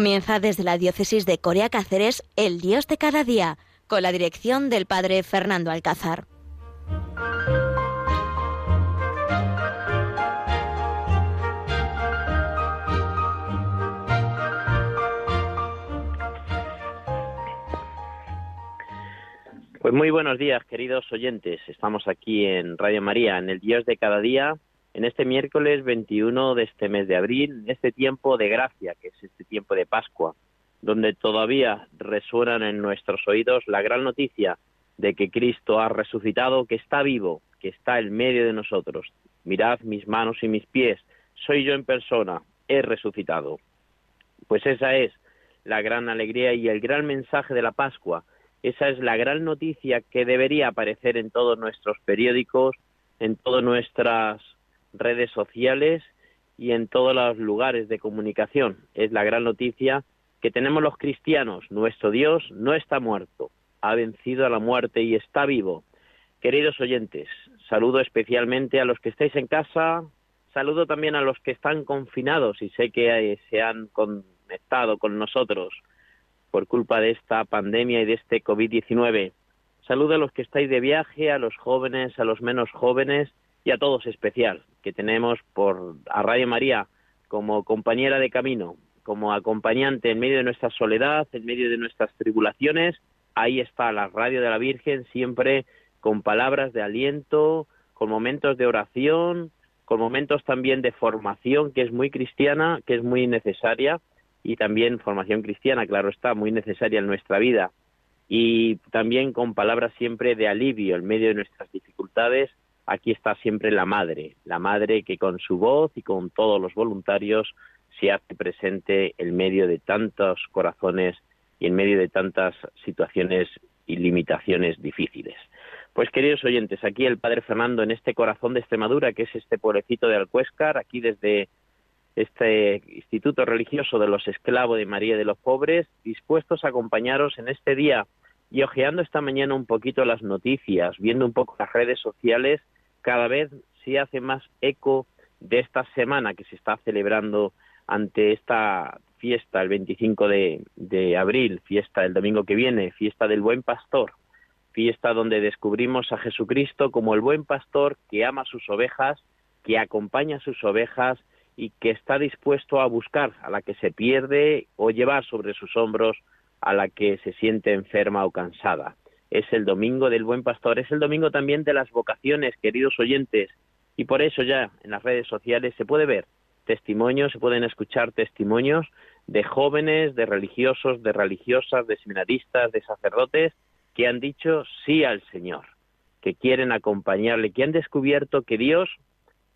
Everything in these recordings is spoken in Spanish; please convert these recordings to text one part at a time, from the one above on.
Comienza desde la diócesis de Corea Cáceres El Dios de cada día, con la dirección del padre Fernando Alcázar. Pues muy buenos días, queridos oyentes. Estamos aquí en Radio María, en el Dios de cada día, en este miércoles 21 de este mes de abril, en este tiempo de gracia, que es este tiempo de Pascua, donde todavía resuenan en nuestros oídos la gran noticia de que Cristo ha resucitado, que está vivo, que está en medio de nosotros. Mirad mis manos y mis pies, soy yo en persona, he resucitado. Pues esa es la gran alegría y el gran mensaje de la Pascua, esa es la gran noticia que debería aparecer en todos nuestros periódicos, en todas nuestras redes sociales y en todos los lugares de comunicación. Es la gran noticia que tenemos los cristianos. Nuestro Dios no está muerto, ha vencido a la muerte y está vivo. Queridos oyentes, saludo especialmente a los que estáis en casa, saludo también a los que están confinados y sé que se han conectado con nosotros por culpa de esta pandemia y de este COVID-19. Saludo a los que estáis de viaje, a los jóvenes, a los menos jóvenes y a todos especial, que tenemos por a Radio María como compañera de camino, como acompañante en medio de nuestra soledad, en medio de nuestras tribulaciones. Ahí está la radio de la Virgen, siempre con palabras de aliento, con momentos de oración, con momentos también de formación, que es muy cristiana, que es muy necesaria y también formación cristiana, claro está, muy necesaria en nuestra vida y también con palabras siempre de alivio en medio de nuestras dificultades. Aquí está siempre la madre, la madre que con su voz y con todos los voluntarios se hace presente en medio de tantos corazones y en medio de tantas situaciones y limitaciones difíciles. Pues queridos oyentes, aquí el Padre Fernando en este corazón de Extremadura, que es este pueblecito de Alcuéscar, aquí desde este Instituto Religioso de los Esclavos de María de los Pobres, dispuestos a acompañaros en este día y ojeando esta mañana un poquito las noticias, viendo un poco las redes sociales, cada vez se hace más eco de esta semana que se está celebrando ante esta fiesta el 25 de, de abril, fiesta el domingo que viene, fiesta del buen pastor, fiesta donde descubrimos a Jesucristo como el buen pastor que ama sus ovejas, que acompaña a sus ovejas y que está dispuesto a buscar a la que se pierde o llevar sobre sus hombros a la que se siente enferma o cansada. Es el domingo del buen pastor, es el domingo también de las vocaciones, queridos oyentes, y por eso ya en las redes sociales se puede ver testimonios, se pueden escuchar testimonios de jóvenes, de religiosos, de religiosas, de seminaristas, de sacerdotes que han dicho sí al Señor, que quieren acompañarle, que han descubierto que Dios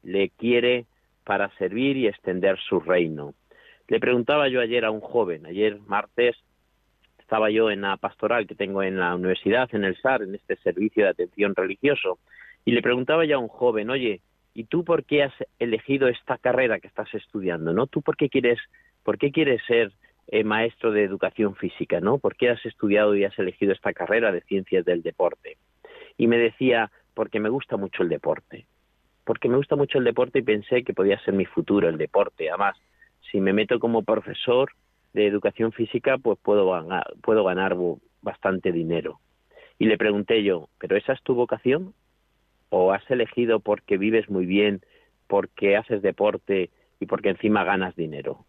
le quiere para servir y extender su reino. Le preguntaba yo ayer a un joven, ayer martes estaba yo en la pastoral que tengo en la universidad, en el SAR, en este servicio de atención religioso, y le preguntaba ya a un joven, oye, ¿y tú por qué has elegido esta carrera que estás estudiando? ¿No? ¿Tú por qué quieres, por qué quieres ser eh, maestro de educación física? ¿No? ¿Por qué has estudiado y has elegido esta carrera de ciencias del deporte? Y me decía, porque me gusta mucho el deporte porque me gusta mucho el deporte y pensé que podía ser mi futuro el deporte. Además, si me meto como profesor de educación física, pues puedo ganar, puedo ganar bastante dinero. Y le pregunté yo, ¿pero esa es tu vocación? ¿O has elegido porque vives muy bien, porque haces deporte y porque encima ganas dinero?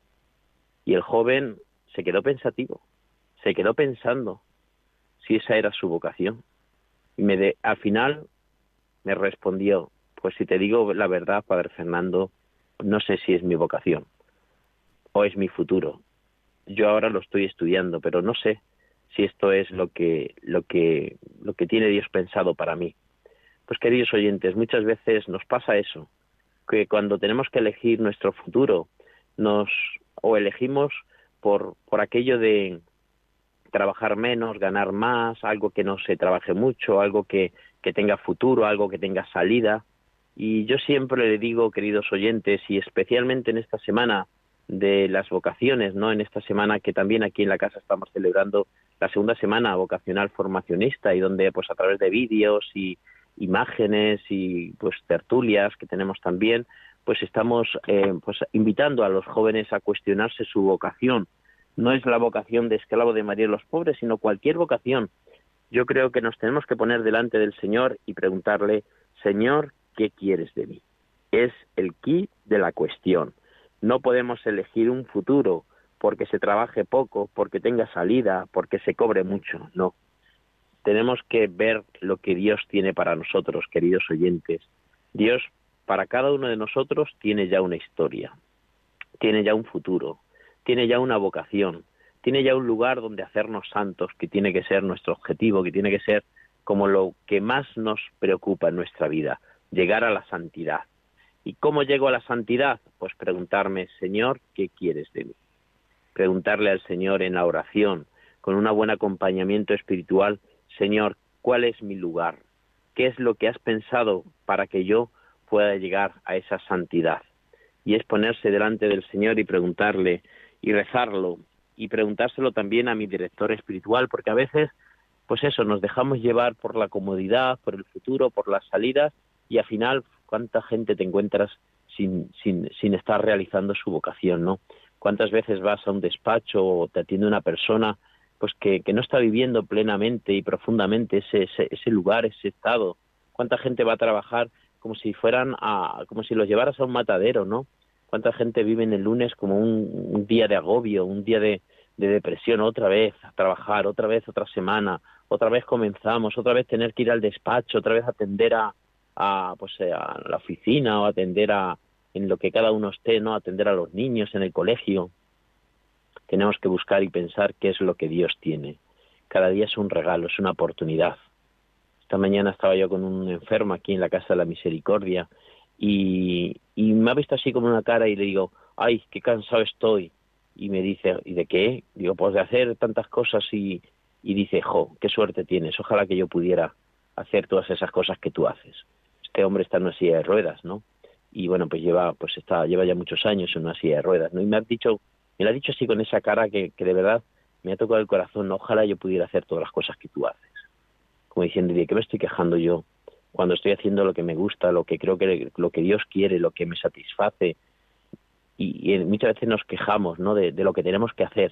Y el joven se quedó pensativo, se quedó pensando si esa era su vocación. Y me de, al final me respondió, pues si te digo la verdad, Padre Fernando, no sé si es mi vocación o es mi futuro. Yo ahora lo estoy estudiando, pero no sé si esto es lo que lo que lo que tiene Dios pensado para mí. Pues queridos oyentes, muchas veces nos pasa eso, que cuando tenemos que elegir nuestro futuro, nos o elegimos por por aquello de trabajar menos, ganar más, algo que no se trabaje mucho, algo que, que tenga futuro, algo que tenga salida, y yo siempre le digo, queridos oyentes, y especialmente en esta semana de las vocaciones, ¿no? En esta semana que también aquí en la casa estamos celebrando la segunda semana vocacional formacionista y donde pues a través de vídeos y imágenes y pues tertulias que tenemos también, pues estamos eh, pues invitando a los jóvenes a cuestionarse su vocación, no es la vocación de esclavo de María y los pobres, sino cualquier vocación. Yo creo que nos tenemos que poner delante del Señor y preguntarle, Señor, ¿qué quieres de mí? Es el key de la cuestión. No podemos elegir un futuro porque se trabaje poco, porque tenga salida, porque se cobre mucho. No. Tenemos que ver lo que Dios tiene para nosotros, queridos oyentes. Dios, para cada uno de nosotros, tiene ya una historia, tiene ya un futuro, tiene ya una vocación, tiene ya un lugar donde hacernos santos, que tiene que ser nuestro objetivo, que tiene que ser como lo que más nos preocupa en nuestra vida, llegar a la santidad. ¿Y cómo llego a la santidad? Pues preguntarme, Señor, ¿qué quieres de mí? Preguntarle al Señor en la oración, con un buen acompañamiento espiritual, Señor, ¿cuál es mi lugar? ¿Qué es lo que has pensado para que yo pueda llegar a esa santidad? Y es ponerse delante del Señor y preguntarle y rezarlo y preguntárselo también a mi director espiritual, porque a veces, pues eso, nos dejamos llevar por la comodidad, por el futuro, por las salidas, y al final, ¿cuánta gente te encuentras sin, sin, sin estar realizando su vocación, no? ¿Cuántas veces vas a un despacho o te atiende una persona pues que, no está viviendo plenamente y profundamente ese, ese, ese lugar, ese estado? ¿Cuánta gente va a trabajar como si fueran a, como si los llevaras a un matadero, ¿no? cuánta gente vive en el lunes como un, día de agobio, un día de, depresión, otra vez a trabajar, otra vez otra semana, otra vez comenzamos, otra vez tener que ir al despacho, otra vez atender a, a pues eh, a la oficina o atender a en lo que cada uno esté, no atender a los niños en el colegio. Tenemos que buscar y pensar qué es lo que Dios tiene. Cada día es un regalo, es una oportunidad. Esta mañana estaba yo con un enfermo aquí en la Casa de la Misericordia y, me ha visto así como una cara y le digo, ay, qué cansado estoy. Y me dice, ¿y de qué? Digo, pues de hacer tantas cosas y, y dice, jo, qué suerte tienes, ojalá que yo pudiera hacer todas esas cosas que tú haces. Este hombre está en una silla de ruedas, ¿no? Y bueno, pues lleva, pues está, lleva ya muchos años en una silla de ruedas, ¿no? Y me ha dicho, me lo ha dicho así con esa cara que, que de verdad me ha tocado el corazón, ojalá yo pudiera hacer todas las cosas que tú haces. Como diciendo, ¿de qué me estoy quejando yo? cuando estoy haciendo lo que me gusta, lo que creo que lo que Dios quiere, lo que me satisface. Y, muchas veces nos quejamos ¿no? De, lo que tenemos que hacer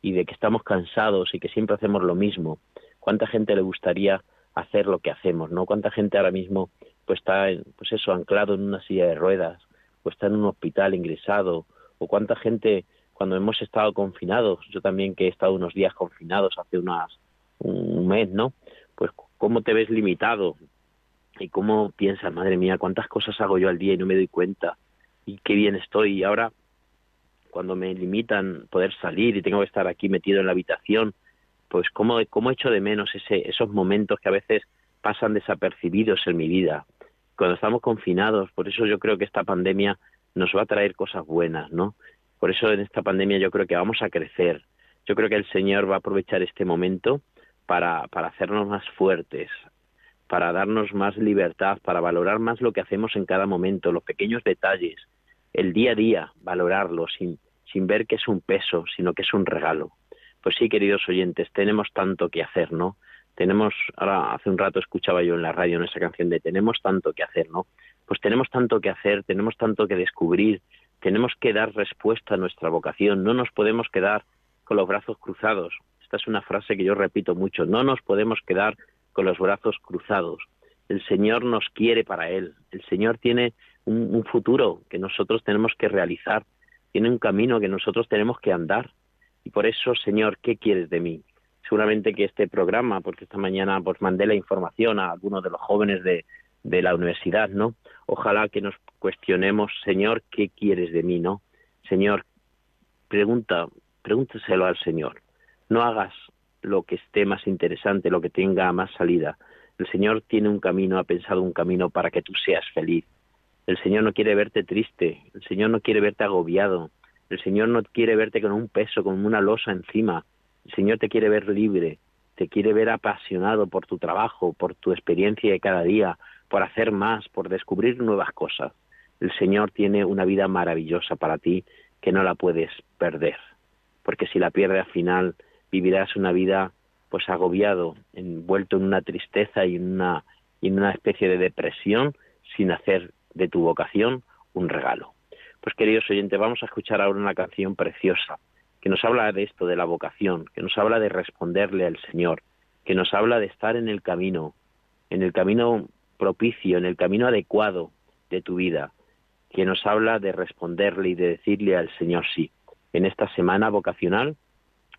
y de que estamos cansados y que siempre hacemos lo mismo. ¿Cuánta gente le gustaría hacer lo que hacemos? ¿no? ¿Cuánta gente ahora mismo pues está pues eso anclado en una silla de ruedas o está en un hospital ingresado o cuánta gente cuando hemos estado confinados, yo también que he estado unos días confinados hace unas un mes, ¿no? Pues cómo te ves limitado, y cómo piensas, madre mía, cuántas cosas hago yo al día y no me doy cuenta y qué bien estoy. Y ahora, cuando me limitan poder salir y tengo que estar aquí metido en la habitación, pues cómo, cómo echo de menos ese, esos momentos que a veces pasan desapercibidos en mi vida. Cuando estamos confinados, por eso yo creo que esta pandemia nos va a traer cosas buenas, ¿no? Por eso en esta pandemia yo creo que vamos a crecer. Yo creo que el Señor va a aprovechar este momento para, para hacernos más fuertes, para darnos más libertad, para valorar más lo que hacemos en cada momento, los pequeños detalles, el día a día, valorarlo sin, sin ver que es un peso, sino que es un regalo. Pues sí, queridos oyentes, tenemos tanto que hacer, ¿no? Tenemos, ahora hace un rato escuchaba yo en la radio en esa canción de tenemos tanto que hacer, ¿no? Pues tenemos tanto que hacer, tenemos tanto que descubrir, tenemos que dar respuesta a nuestra vocación, no nos podemos quedar con los brazos cruzados. Esta es una frase que yo repito mucho, no nos podemos quedar con los brazos cruzados. El Señor nos quiere para Él. El Señor tiene un, futuro que nosotros tenemos que realizar. Tiene un camino que nosotros tenemos que andar. Y por eso, Señor, ¿qué quieres de mí? Seguramente que este programa, porque esta mañana pues mandé la información a algunos de los jóvenes de, de la universidad, ¿no? Ojalá que nos cuestionemos, Señor, ¿qué quieres de mí, no? Señor, pregunta, pregúntaselo al Señor. No hagas lo que esté más interesante, lo que tenga más salida. El Señor tiene un camino, ha pensado un camino para que tú seas feliz. El Señor no quiere verte triste, el Señor no quiere verte agobiado, el Señor no quiere verte con un peso, con una losa encima. El Señor te quiere ver libre, te quiere ver apasionado por tu trabajo, por tu experiencia de cada día, por hacer más, por descubrir nuevas cosas. El Señor tiene una vida maravillosa para ti que no la puedes perder, porque si la pierdes al final vivirás una vida pues agobiado, envuelto en una tristeza y en una, en una especie de depresión sin hacer de tu vocación un regalo. Pues queridos oyentes, vamos a escuchar ahora una canción preciosa que nos habla de esto, de la vocación, que nos habla de responderle al Señor, que nos habla de estar en el camino, en el camino propicio, en el camino adecuado de tu vida, que nos habla de responderle y de decirle al Señor sí. En esta semana vocacional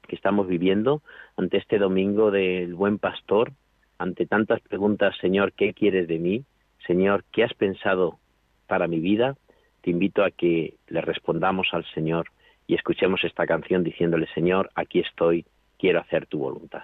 que estamos viviendo, ante este domingo del buen pastor, ante tantas preguntas, Señor, ¿qué quieres de mí? Señor, ¿qué has pensado para mi vida? Te invito a que le respondamos al Señor y escuchemos esta canción diciéndole, Señor, aquí estoy, quiero hacer tu voluntad.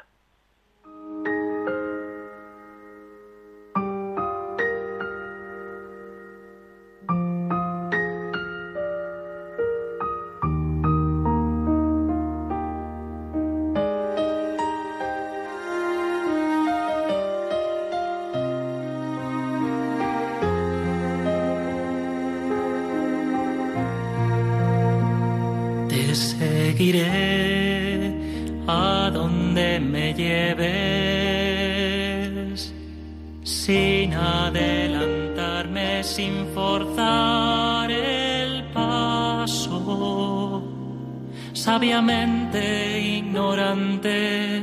Seguiré a donde me lleves, sin adelantarme, sin forzar el paso, sabiamente ignorante,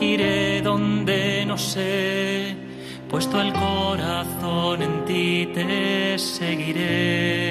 iré donde no sé, puesto el corazón en ti te seguiré,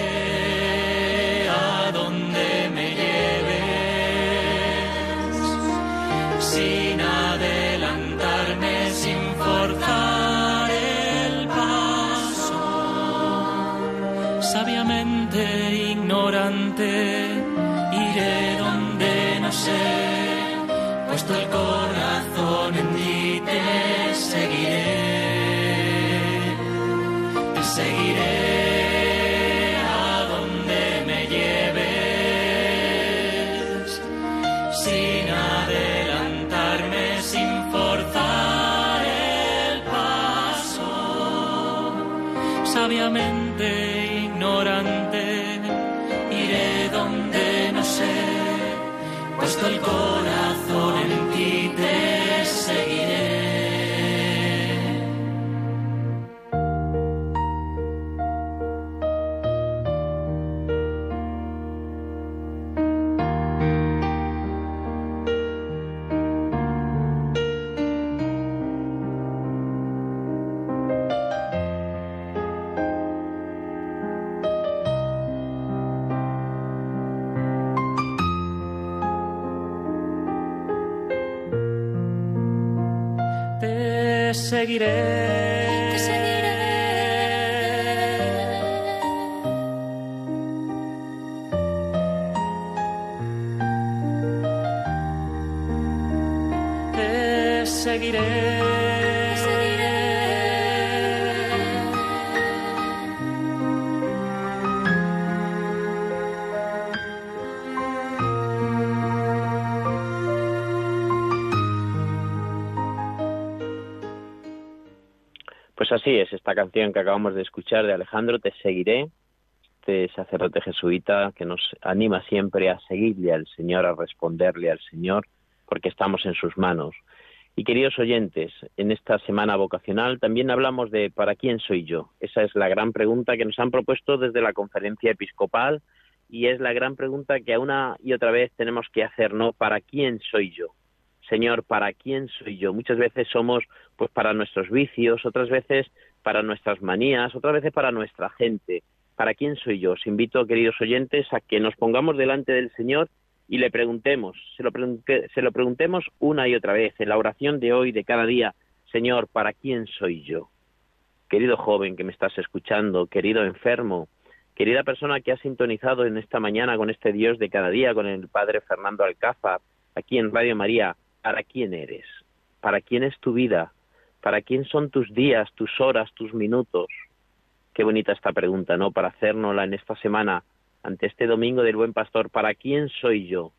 seguiré. Así es esta canción que acabamos de escuchar de Alejandro, Te seguiré, este sacerdote jesuita que nos anima siempre a seguirle al Señor, a responderle al Señor, porque estamos en sus manos. Y queridos oyentes, en esta semana vocacional también hablamos de ¿para quién soy yo? Esa es la gran pregunta que nos han propuesto desde la conferencia episcopal y es la gran pregunta que a una y otra vez tenemos que hacer, ¿no? ¿Para quién soy yo? Señor, ¿para quién soy yo? Muchas veces somos pues para nuestros vicios, otras veces para nuestras manías, otras veces para nuestra gente. ¿Para quién soy yo? Os invito, queridos oyentes, a que nos pongamos delante del Señor y le preguntemos, se lo, se lo preguntemos una y otra vez en la oración de hoy, de cada día, Señor, ¿para quién soy yo? Querido joven que me estás escuchando, querido enfermo, querida persona que ha sintonizado en esta mañana con este Dios de cada día, con el Padre Fernando Alcázar, aquí en Radio María, ¿para quién eres? ¿Para quién es tu vida? ¿Para quién son tus días, tus horas, tus minutos? Qué bonita esta pregunta, ¿no? Para hacérnosla en esta semana ante este domingo del buen pastor, ¿para quién soy yo?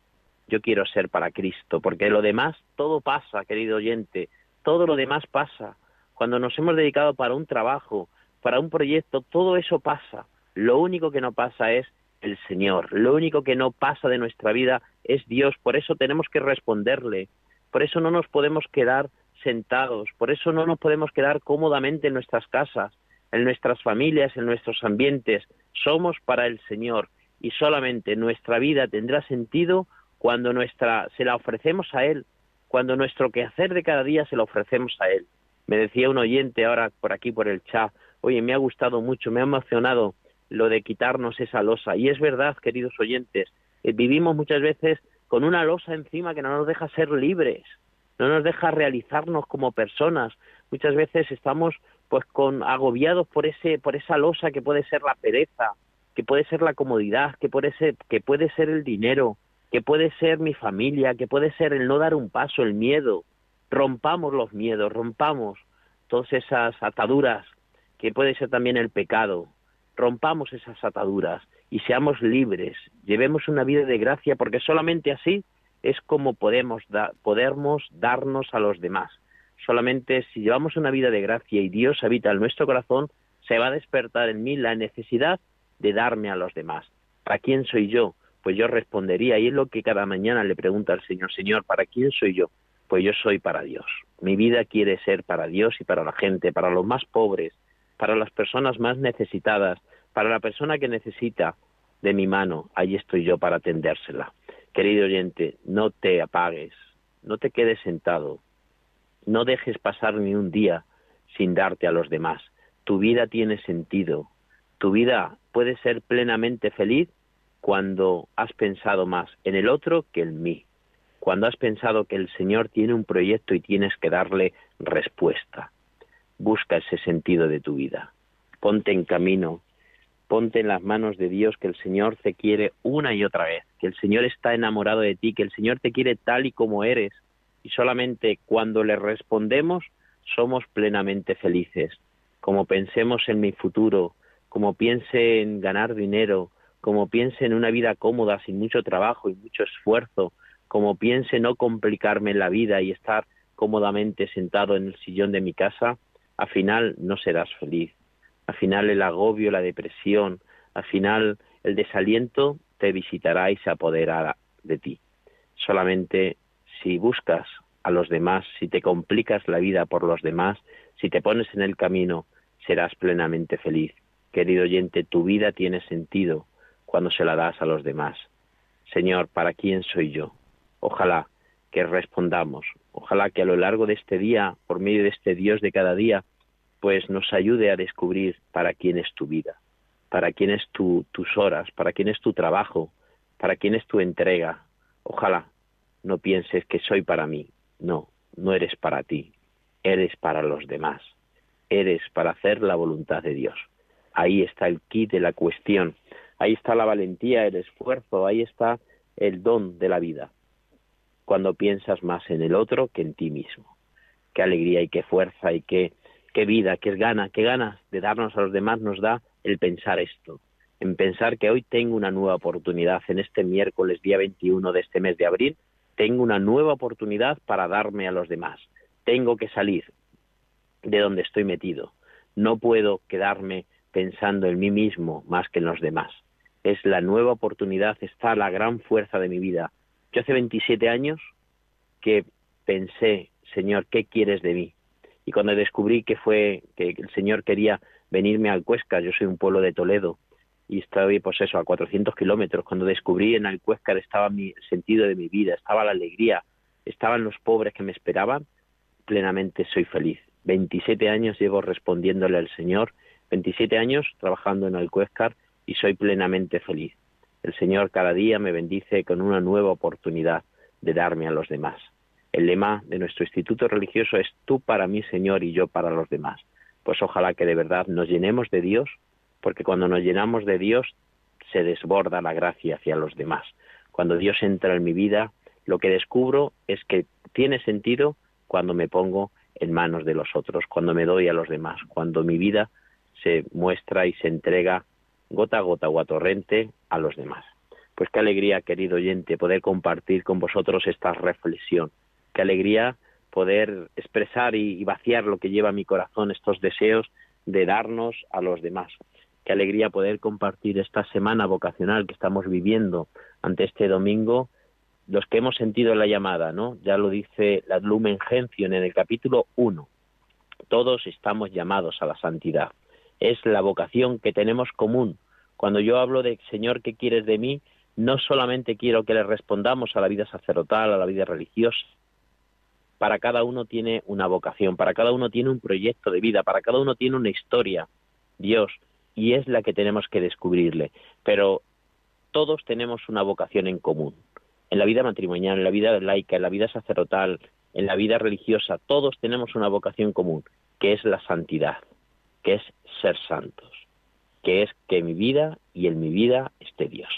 Yo quiero ser para Cristo, porque lo demás todo pasa, querido oyente, todo lo demás pasa. Cuando nos hemos dedicado para un trabajo, para un proyecto, todo eso pasa. Lo único que no pasa es el Señor. Lo único que no pasa de nuestra vida es Dios. Por eso tenemos que responderle. Por eso no nos podemos quedar sentados. Por eso no nos podemos quedar cómodamente en nuestras casas, en nuestras familias, en nuestros ambientes. Somos para el Señor y solamente nuestra vida tendrá sentido cuando nuestra se la ofrecemos a Él, cuando nuestro quehacer de cada día se lo ofrecemos a Él. Me decía un oyente ahora por aquí por el chat, oye, me ha gustado mucho, me ha emocionado lo de quitarnos esa losa. Y es verdad, queridos oyentes, eh, vivimos muchas veces con una losa encima que no nos deja ser libres, no nos deja realizarnos como personas. Muchas veces estamos pues con agobiados por ese por esa losa que puede ser la pereza, que puede ser la comodidad, que puede ser que puede ser el dinero, que puede ser mi familia, que puede ser el no dar un paso, el miedo. Rompamos los miedos, rompamos todas esas ataduras, que puede ser también el pecado, rompamos esas ataduras y seamos libres, llevemos una vida de gracia, porque solamente así es como podemos, darnos a los demás. Solamente si llevamos una vida de gracia y Dios habita en nuestro corazón, se va a despertar en mí la necesidad de darme a los demás. ¿Para quién soy yo? Pues yo respondería, y es lo que cada mañana le pregunta al Señor, Señor, ¿para quién soy yo? Pues yo soy para Dios. Mi vida quiere ser para Dios y para la gente, para los más pobres, para las personas más necesitadas, para la persona que necesita de mi mano, ahí estoy yo para atendérsela. Querido oyente, no te apagues, no te quedes sentado, no dejes pasar ni un día sin darte a los demás. Tu vida tiene sentido, tu vida puede ser plenamente feliz cuando has pensado más en el otro que en mí, cuando has pensado que el Señor tiene un proyecto y tienes que darle respuesta busca ese sentido de tu vida. Ponte en camino, ponte en las manos de Dios que el Señor te quiere una y otra vez, que el Señor está enamorado de ti, que el Señor te quiere tal y como eres, y solamente cuando le respondemos somos plenamente felices. Como pensemos en mi futuro, como piense en ganar dinero, como piense en una vida cómoda, sin mucho trabajo y mucho esfuerzo, como piense no complicarme la vida y estar cómodamente sentado en el sillón de mi casa, al final no serás feliz. Al final el agobio, la depresión, al final el desaliento te visitará y se apoderará de ti. Solamente si buscas a los demás, si te complicas la vida por los demás, si te pones en el camino, serás plenamente feliz. Querido oyente, tu vida tiene sentido cuando se la das a los demás. Señor, ¿para quién soy yo? Ojalá que respondamos. Ojalá que a lo largo de este día, por medio de este Dios de cada día, pues nos ayude a descubrir para quién es tu vida, para quién es tu, tus horas, para quién es tu trabajo, para quién es tu entrega. Ojalá no pienses que soy para mí. No, no eres para ti, eres para los demás, eres para hacer la voluntad de Dios. Ahí está el kit de la cuestión, ahí está la valentía, el esfuerzo, ahí está el don de la vida cuando piensas más en el otro que en ti mismo. Qué alegría y qué fuerza y qué, qué vida, qué gana, qué ganas de darnos a los demás nos da el pensar esto, en pensar que hoy tengo una nueva oportunidad en este miércoles día 21 de este mes de abril, tengo una nueva oportunidad para darme a los demás. Tengo que salir de donde estoy metido. No puedo quedarme pensando en mí mismo más que en los demás. Es la nueva oportunidad, está la gran fuerza de mi vida, yo hace 27 años que pensé, Señor, ¿qué quieres de mí? Y cuando descubrí que fue que el Señor quería venirme al Cuesca, yo soy un pueblo de Toledo y estaba, pues eso, a 400 kilómetros, cuando descubrí en Alcuéscar estaba mi sentido de mi vida, estaba la alegría, estaban los pobres que me esperaban, plenamente soy feliz. 27 años llevo respondiéndole al Señor, 27 años trabajando en Alcuéscar y soy plenamente feliz. El Señor cada día me bendice con una nueva oportunidad de darme a los demás. El lema de nuestro instituto religioso es tú para mí, Señor, y yo para los demás. Pues ojalá que de verdad nos llenemos de Dios, porque cuando nos llenamos de Dios se desborda la gracia hacia los demás. Cuando Dios entra en mi vida, lo que descubro es que tiene sentido cuando me pongo en manos de los otros, cuando me doy a los demás, cuando mi vida se muestra y se entrega gota a gota o a torrente a los demás. Pues qué alegría, querido oyente, poder compartir con vosotros esta reflexión. Qué alegría poder expresar y, vaciar lo que lleva mi corazón, estos deseos de darnos a los demás. Qué alegría poder compartir esta semana vocacional que estamos viviendo ante este domingo, los que hemos sentido la llamada, ¿no? Ya lo dice la Lumen Gentium en el capítulo 1. Todos estamos llamados a la santidad. Es la vocación que tenemos común. Cuando yo hablo de Señor, ¿qué quieres de mí? No solamente quiero que le respondamos a la vida sacerdotal, a la vida religiosa. Para cada uno tiene una vocación, para cada uno tiene un proyecto de vida, para cada uno tiene una historia. Dios, y es la que tenemos que descubrirle. Pero todos tenemos una vocación en común. En la vida matrimonial, en la vida laica, en la vida sacerdotal, en la vida religiosa, todos tenemos una vocación común, que es la santidad, que es ser santos, que es que mi vida y en mi vida esté Dios.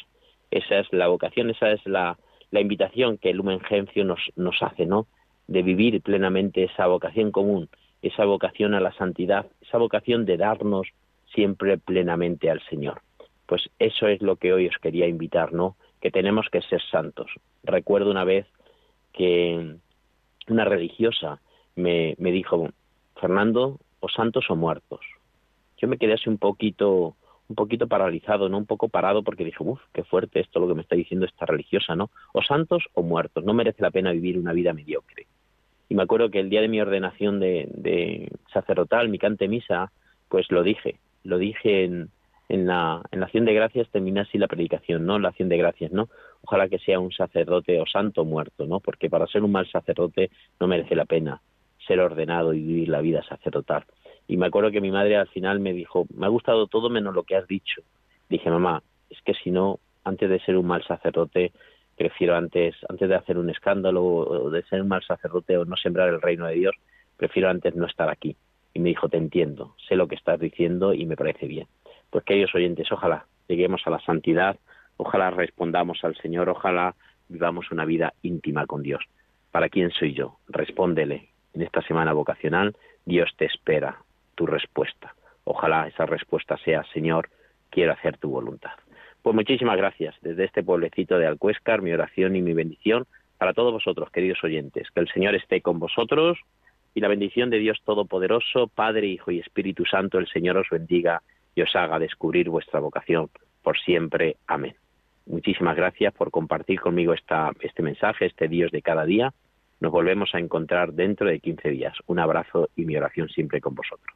Esa es la vocación, esa es la, invitación que el Lumen Gentium nos, nos hace, ¿no? De vivir plenamente esa vocación común, esa vocación a la santidad, esa vocación de darnos siempre plenamente al Señor. Pues eso es lo que hoy os quería invitar, ¿no? Que tenemos que ser santos. Recuerdo una vez que una religiosa me, dijo, Fernando, o santos o muertos. Yo me quedé así un poquito, un poquito paralizado, ¿no? Un poco parado porque dije, uff, qué fuerte esto lo que me está diciendo esta religiosa, ¿no? O santos o muertos. No merece la pena vivir una vida mediocre. Y me acuerdo que el día de mi ordenación de, de sacerdotal, mi cante misa, pues lo dije lo dije en, en la, en la acción de gracias, termina así la predicación, ¿no? La acción de gracias, ¿no? Ojalá que sea un sacerdote o santo muerto, ¿no? Porque para ser un mal sacerdote no merece la pena ser ordenado y vivir la vida sacerdotal. Y me acuerdo que mi madre al final me dijo, me ha gustado todo menos lo que has dicho. Dije, mamá, es que si no, antes de ser un mal sacerdote, prefiero antes, antes de hacer un escándalo o de ser un mal sacerdote o no sembrar el reino de Dios, prefiero antes no estar aquí y me dijo, te entiendo, sé lo que estás diciendo y me parece bien. Pues queridos oyentes, ojalá lleguemos a la santidad, ojalá respondamos al Señor, ojalá vivamos una vida íntima con Dios. ¿Para quién soy yo? Respóndele. En esta semana vocacional, Dios te espera tu respuesta. Ojalá esa respuesta sea, Señor, quiero hacer tu voluntad. Pues muchísimas gracias. Desde este pueblecito de Alcuéscar, mi oración y mi bendición para todos vosotros, queridos oyentes. Que el Señor esté con vosotros y la bendición de Dios Todopoderoso, Padre, Hijo y Espíritu Santo, el Señor os bendiga y os haga descubrir vuestra vocación por siempre. Amén. Muchísimas gracias por compartir conmigo esta, este mensaje, este Dios de cada día. Nos volvemos a encontrar dentro de 15 días. Un abrazo y mi oración siempre con vosotros.